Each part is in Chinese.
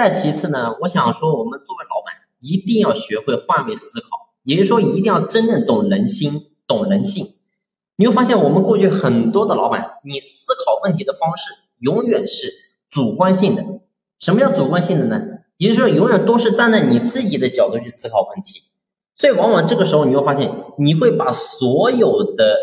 再其次呢，我想说，我们作为老板，一定要学会换位思考，也就是说，一定要真正懂人心、懂人性。你会发现，我们过去很多的老板，你思考问题的方式永远是主观性的。什么叫主观性的呢？也就是说，永远都是站在你自己的角度去思考问题。所以，往往这个时候，你会发现，你会把所有的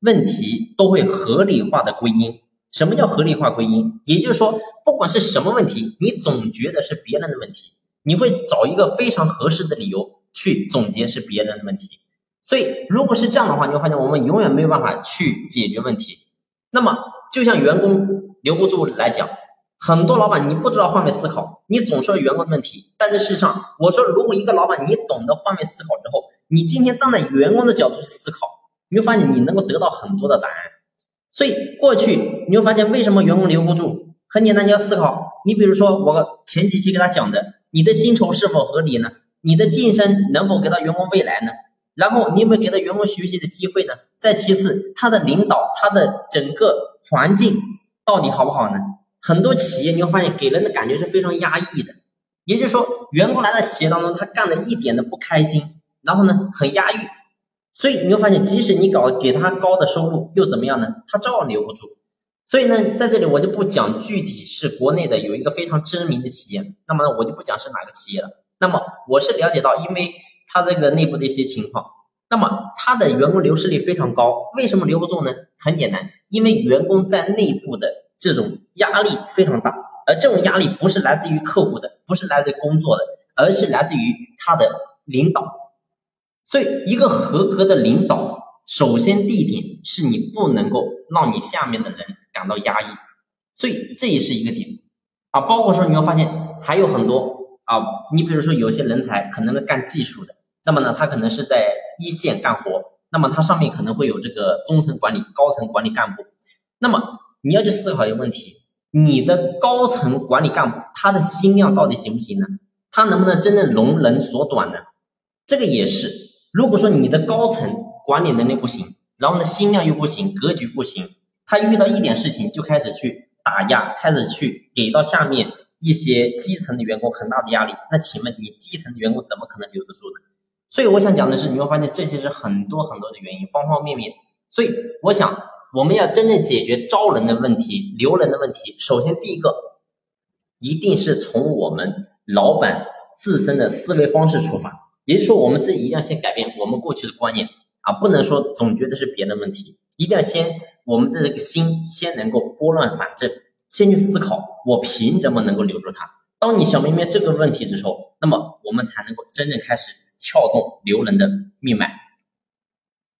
问题都会合理化的归因。什么叫合理化归因？也就是说，不管是什么问题，你总觉得是别人的问题，你会找一个非常合适的理由去总结是别人的问题。所以，如果是这样的话，你会发现我们永远没有办法去解决问题。那么，就像员工留不住来讲，很多老板你不知道换位思考，你总说员工的问题，但是事实上，我说如果一个老板你懂得换位思考之后，你今天站在员工的角度去思考，你会发现你能够得到很多的答案。所以过去你会发现，为什么员工留不住？很简单，你要思考。你比如说，我前几期给他讲的，你的薪酬是否合理呢？你的晋升能否给到员工未来呢？然后你有没有给到员工学习的机会呢？再其次，他的领导，他的整个环境到底好不好呢？很多企业你会发现，给人的感觉是非常压抑的。也就是说，员工来到企业当中，他干的一点都不开心，然后呢，很压抑。所以你会发现，即使你搞给他高的收入，又怎么样呢？他照样留不住。所以呢，在这里我就不讲具体是国内的有一个非常知名的企业，那么呢，我就不讲是哪个企业了。那么我是了解到，因为他这个内部的一些情况，那么他的员工流失率非常高。为什么留不住呢？很简单，因为员工在内部的这种压力非常大，而这种压力不是来自于客户的，不是来自于工作的，而是来自于他的领导。所以，一个合格的领导，首先第一点是你不能够让你下面的人感到压抑，所以这也是一个点啊。包括说你会发现还有很多啊，你比如说有些人才可能是干技术的，那么呢，他可能是在一线干活，那么他上面可能会有这个中层管理、高层管理干部，那么你要去思考一个问题：你的高层管理干部他的心量到底行不行呢？他能不能真正容人所短呢？这个也是。如果说你的高层管理能力不行，然后呢心量又不行，格局不行，他遇到一点事情就开始去打压，开始去给到下面一些基层的员工很大的压力，那请问你基层的员工怎么可能留得住呢？所以我想讲的是，你会发现这些是很多很多的原因，方方面面。所以我想我们要真正解决招人的问题、留人的问题，首先第一个一定是从我们老板自身的思维方式出发。也就是说，我们自己一定要先改变我们过去的观念啊，不能说总觉得是别人问题，一定要先我们的这个心先能够拨乱反正，先去思考我凭什么能够留住他。当你想明白这个问题之后，那么我们才能够真正开始撬动留人的命脉。